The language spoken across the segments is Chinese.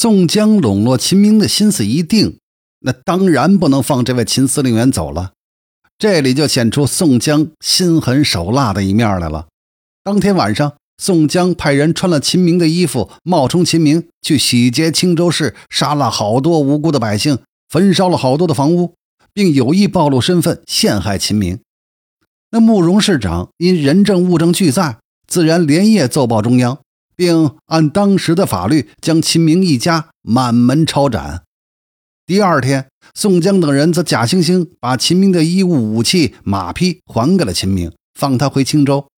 宋江笼络秦明的心思一定，那当然不能放这位秦司令员走了。这里就显出宋江心狠手辣的一面来了。当天晚上，宋江派人穿了秦明的衣服，冒充秦明去洗劫青州市，杀了好多无辜的百姓，焚烧了好多的房屋，并有意暴露身份，陷害秦明。那慕容市长因人证物证俱在，自然连夜奏报中央。并按当时的法律将秦明一家满门抄斩。第二天，宋江等人则假惺惺把秦明的衣物、武器、马匹还给了秦明，放他回青州。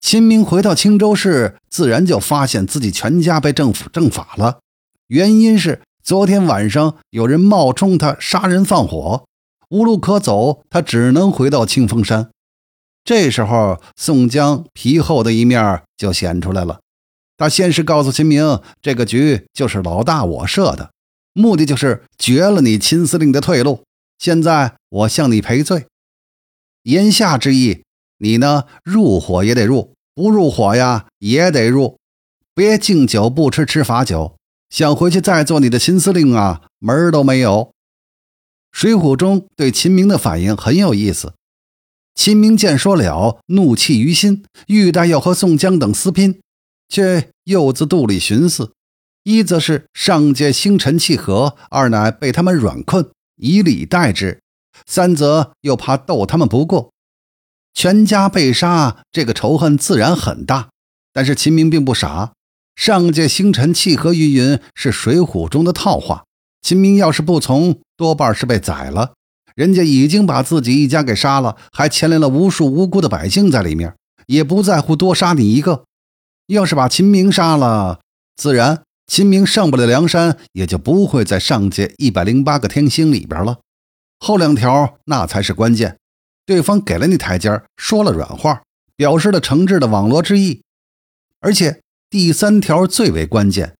秦明回到青州市，自然就发现自己全家被政府正法了。原因是昨天晚上有人冒充他杀人放火，无路可走，他只能回到清风山。这时候，宋江皮厚的一面就显出来了。他先是告诉秦明，这个局就是老大我设的，目的就是绝了你秦司令的退路。现在我向你赔罪，言下之意，你呢入伙也得入，不入伙呀也得入，别敬酒不吃吃罚酒。想回去再做你的秦司令啊，门儿都没有。水浒中对秦明的反应很有意思。秦明见说了，怒气于心，欲待要和宋江等私拼。却又自肚里寻思：一则是上界星辰契合，二乃被他们软困，以礼待之；三则又怕斗他们不过，全家被杀，这个仇恨自然很大。但是秦明并不傻，上界星辰契合云云是水浒中的套话。秦明要是不从，多半是被宰了。人家已经把自己一家给杀了，还牵连了无数无辜的百姓在里面，也不在乎多杀你一个。要是把秦明杀了，自然秦明上不了梁山，也就不会在上界一百零八个天星里边了。后两条那才是关键，对方给了你台阶，说了软话，表示了诚挚的网罗之意。而且第三条最为关键，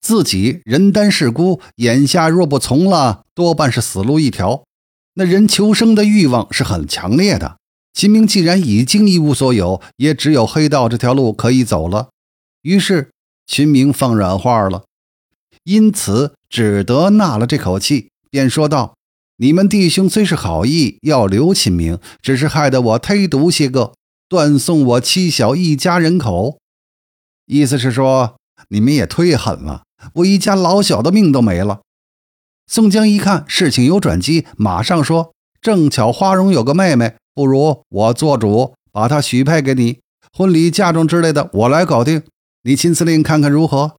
自己人单势孤，眼下若不从了，多半是死路一条。那人求生的欲望是很强烈的。秦明既然已经一无所有，也只有黑道这条路可以走了。于是秦明放软话了，因此只得纳了这口气，便说道：“你们弟兄虽是好意，要留秦明，只是害得我忒毒些个，断送我妻小一家人口。意思是说，你们也忒狠了，我一家老小的命都没了。”宋江一看事情有转机，马上说：“正巧花荣有个妹妹。”不如我做主，把她许配给你，婚礼嫁妆之类的我来搞定，你秦司令看看如何？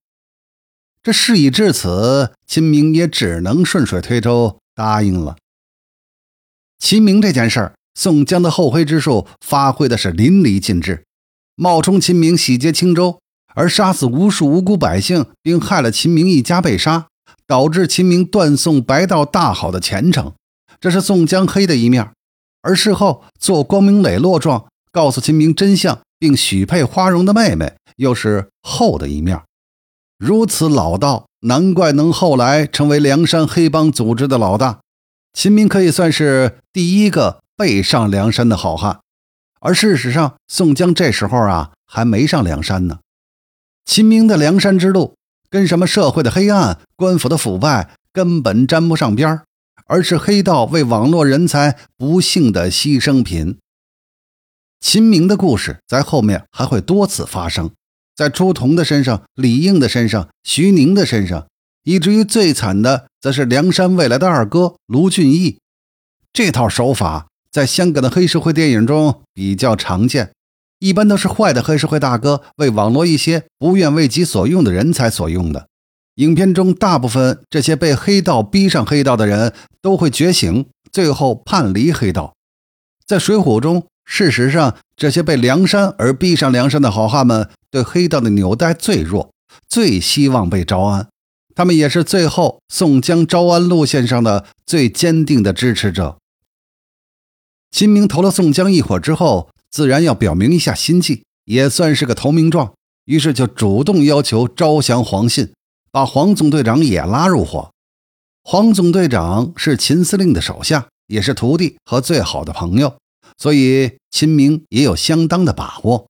这事已至此，秦明也只能顺水推舟答应了。秦明这件事儿，宋江的厚黑之术发挥的是淋漓尽致，冒充秦明洗劫青州，而杀死无数无辜百姓，并害了秦明一家被杀，导致秦明断送白道大好的前程，这是宋江黑的一面。而事后做光明磊落状，告诉秦明真相，并许配花荣的妹妹，又是厚的一面。如此老道，难怪能后来成为梁山黑帮组织的老大。秦明可以算是第一个背上梁山的好汉。而事实上，宋江这时候啊还没上梁山呢。秦明的梁山之路，跟什么社会的黑暗、官府的腐败根本沾不上边儿。而是黑道为网络人才不幸的牺牲品。秦明的故事在后面还会多次发生，在朱仝的身上、李应的身上、徐宁的身上，以至于最惨的则是梁山未来的二哥卢俊义。这套手法在香港的黑社会电影中比较常见，一般都是坏的黑社会大哥为网络一些不愿为己所用的人才所用的。影片中大部分这些被黑道逼上黑道的人都会觉醒，最后叛离黑道。在《水浒》中，事实上，这些被梁山而逼上梁山的好汉们，对黑道的纽带最弱，最希望被招安。他们也是最后宋江招安路线上的最坚定的支持者。秦明投了宋江一伙之后，自然要表明一下心迹，也算是个投名状，于是就主动要求招降黄信。把黄总队长也拉入伙。黄总队长是秦司令的手下，也是徒弟和最好的朋友，所以秦明也有相当的把握。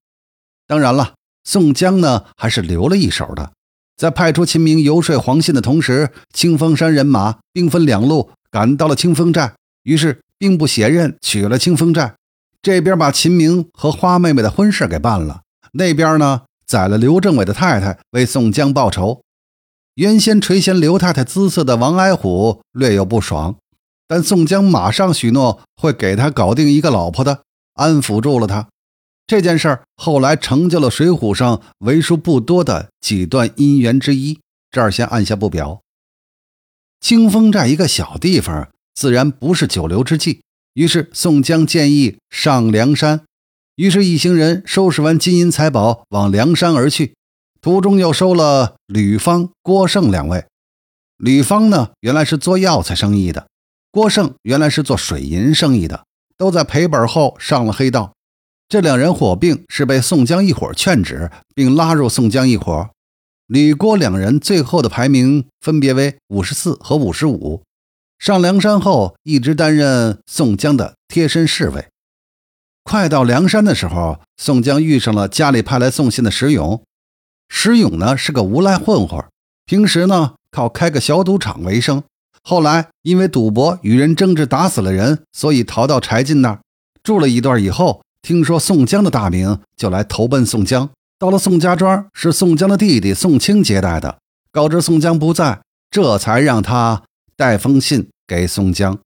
当然了，宋江呢还是留了一手的，在派出秦明游说黄信的同时，清风山人马兵分两路赶到了清风寨，于是兵部写任取了清风寨，这边把秦明和花妹妹的婚事给办了，那边呢宰了刘政委的太太为宋江报仇。原先垂涎刘太太姿色的王矮虎略有不爽，但宋江马上许诺会给他搞定一个老婆的，安抚住了他。这件事儿后来成就了《水浒》上为数不多的几段姻缘之一，这儿先按下不表。清风寨一个小地方，自然不是久留之计。于是宋江建议上梁山，于是一行人收拾完金银财宝，往梁山而去。途中又收了吕方、郭盛两位。吕方呢，原来是做药材生意的；郭盛原来是做水银生意的，都在赔本后上了黑道。这两人火并是被宋江一伙劝止，并拉入宋江一伙。吕郭两人最后的排名分别为五十四和五十五。上梁山后，一直担任宋江的贴身侍卫。快到梁山的时候，宋江遇上了家里派来送信的石勇。石勇呢是个无赖混混，平时呢靠开个小赌场为生。后来因为赌博与人争执打死了人，所以逃到柴进那儿住了一段。以后听说宋江的大名，就来投奔宋江。到了宋家庄，是宋江的弟弟宋清接待的，告知宋江不在，这才让他带封信给宋江。